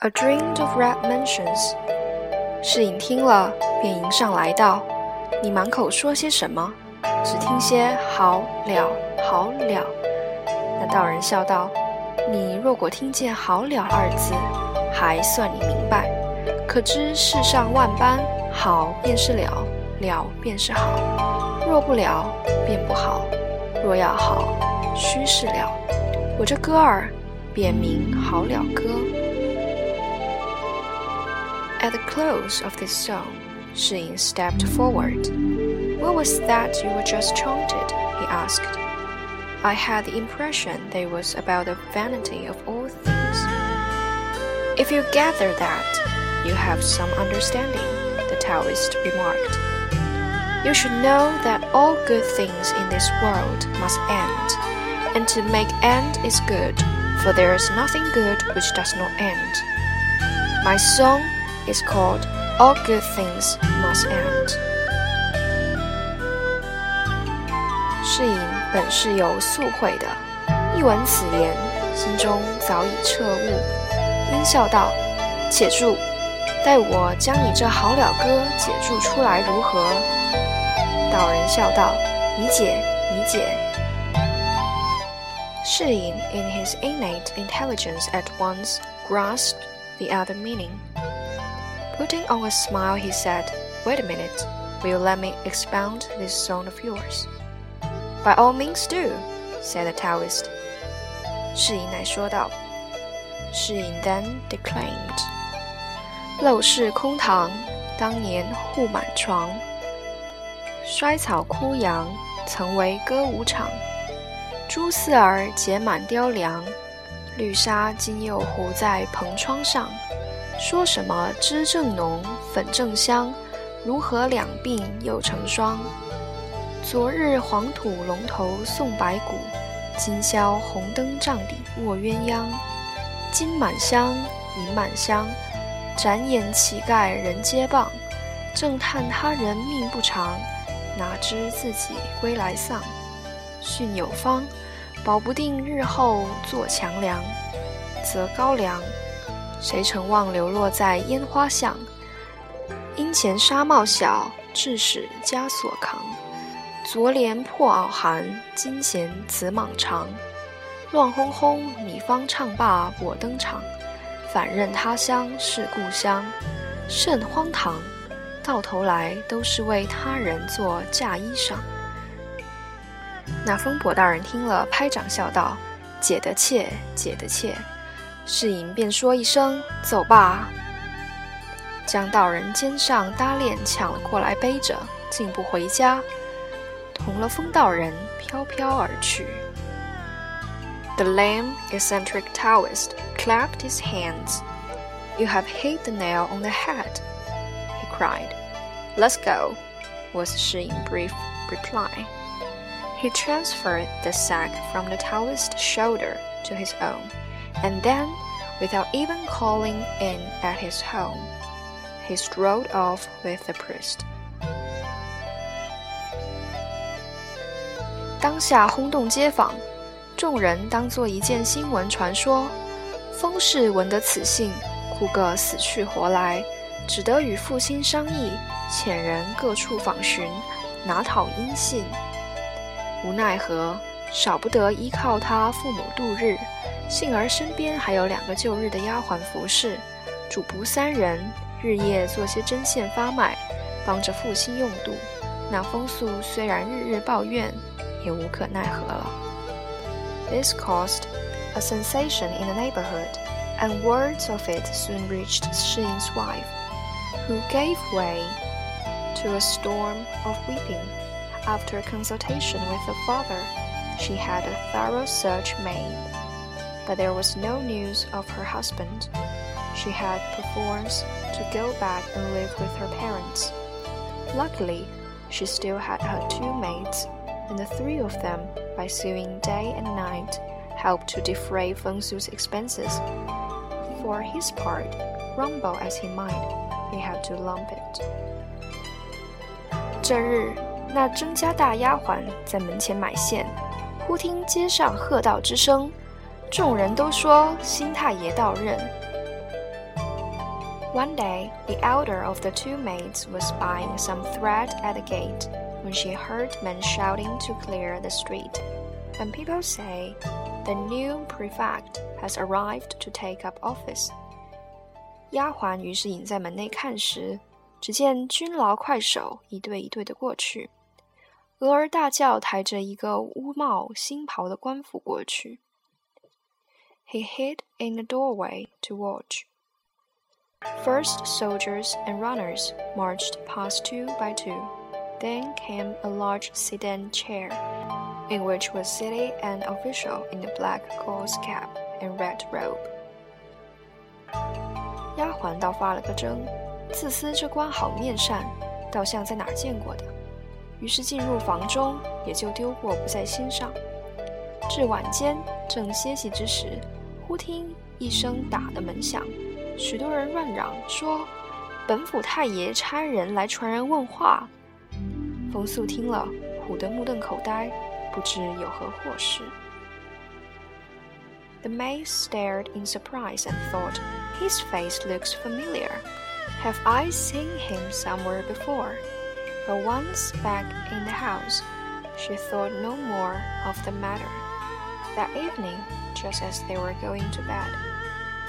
A dream of red mansions。侍隐听了，便迎上来道：“你满口说些什么？只听些好了，好了。”那道人笑道：“你若果听见‘好了’二字，还算你明白。可知世上万般好，便是了；了便是好。若不了，便不好；若要好，须是了。我这歌儿，便名《好了歌》。” At the close of this song, Shi stepped forward. What was that you were just chanted? he asked. I had the impression that it was about the vanity of all things. If you gather that, you have some understanding, the Taoist remarked. You should know that all good things in this world must end, and to make end is good, for there is nothing good which does not end. My song is called All Good Things Must End. End。士隐本是由素绘的，译闻此言，心中早已彻悟，应笑道：“且住，待我将你这好了歌解注出来如何？”道人笑道：“你解，你解。”Shi in his innate intelligence, at once grasped the other meaning. Putting on a smile, he said, Wait a minute. Will you let me expound this song of yours? By all means do, said the Taoist. 世隐乃说道。世隐 then declaimed. 陋室空堂，当年户满床。衰草枯杨，曾为歌舞场。朱四儿结满雕梁， 绿纱今又糊在蓬窗上。说什么脂正浓，粉正香，如何两鬓又成霜？昨日黄土龙头送白骨，今宵红灯帐底卧鸳鸯。金满箱，银满箱，展眼乞丐人皆谤。正叹他人命不长，哪知自己归来丧。训有方，保不定日后做强梁，则高粱。谁曾望流落在烟花巷？因前纱帽小，致使枷锁扛。昨怜破袄寒，今嫌紫蟒长。乱哄哄，你方唱罢我登场。反认他乡是故乡，甚荒唐！到头来都是为他人做嫁衣裳。那风婆大人听了，拍掌笑道：“解得切，解得切。”世隐便说一声：“走吧。”将道人肩上搭链抢了过来，背着，竟不回家，同了风道人飘飘而去。The lame, eccentric Taoist clapped his hands. "You have hit the nail on the head," he cried. "Let's go," was Shi Yin's brief reply. He transferred the sack from the Taoist's shoulder to his own, and then, without even calling in at his home, he strode off with the priest. 当下轰动街坊，众人当作一件新闻传说。封氏闻得此信，哭个死去活来，只得与父亲商议，遣人各处访寻，拿讨音信。无奈何，少不得依靠他父母度日。幸而身边还有两个旧日的丫鬟服侍，主仆三人日夜做些针线发卖，帮着父亲用度。那风素虽然日日抱怨，也无可奈何了。This caused a sensation in the neighborhood, and words of it soon reached Shi Yin's wife, who gave way to a storm of weeping. After consultation with her father, she had a thorough search made but there was no news of her husband. She had perforce to go back and live with her parents. Luckily, she still had her two maids, and the three of them, by sewing day and night, helped to defray Feng Su's expenses. For his part, rumble as he might, he had to lump it. 这日，那甄家大丫鬟在门前买线，忽听街上喝道之声。众人都说新太爷到任，One day, the elder of the two maids was buying some thread at the gate when she heard men shouting to clear the street. And people say, The new prefect has arrived to take up office. 丫鬟于是隐在门内看时，只见军牢快手一对一对的过去，俄儿大叫抬着一个乌帽新袍的官府过去。He hid in the doorway to watch. First, soldiers and runners marched past two by two. Then came a large sedan chair, in which was seated an official in a black gauze cap and red robe. 丫鬟倒发了个怔，自私这官好面善，倒像在哪儿见过的。 于是进入房中，也就丢过不在心上。至晚间正歇息之时，忽听一声打的门响，许多人乱嚷说：“本府太爷差人来传人问话。”冯素听了，唬得目瞪口呆，不知有何祸事。The maid stared in surprise and thought, His face looks familiar. Have I seen him somewhere before? But once back in the house, she thought no more of the matter. That evening, just as they were going to bed,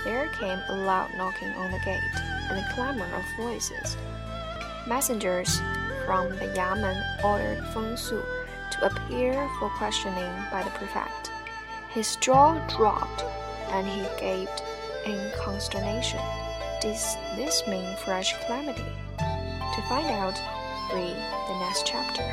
there came a loud knocking on the gate and a clamor of voices. Messengers from the Yamen ordered Feng Su to appear for questioning by the prefect. His jaw dropped, and he gaped in consternation. Does this mean fresh calamity? To find out, read the next chapter.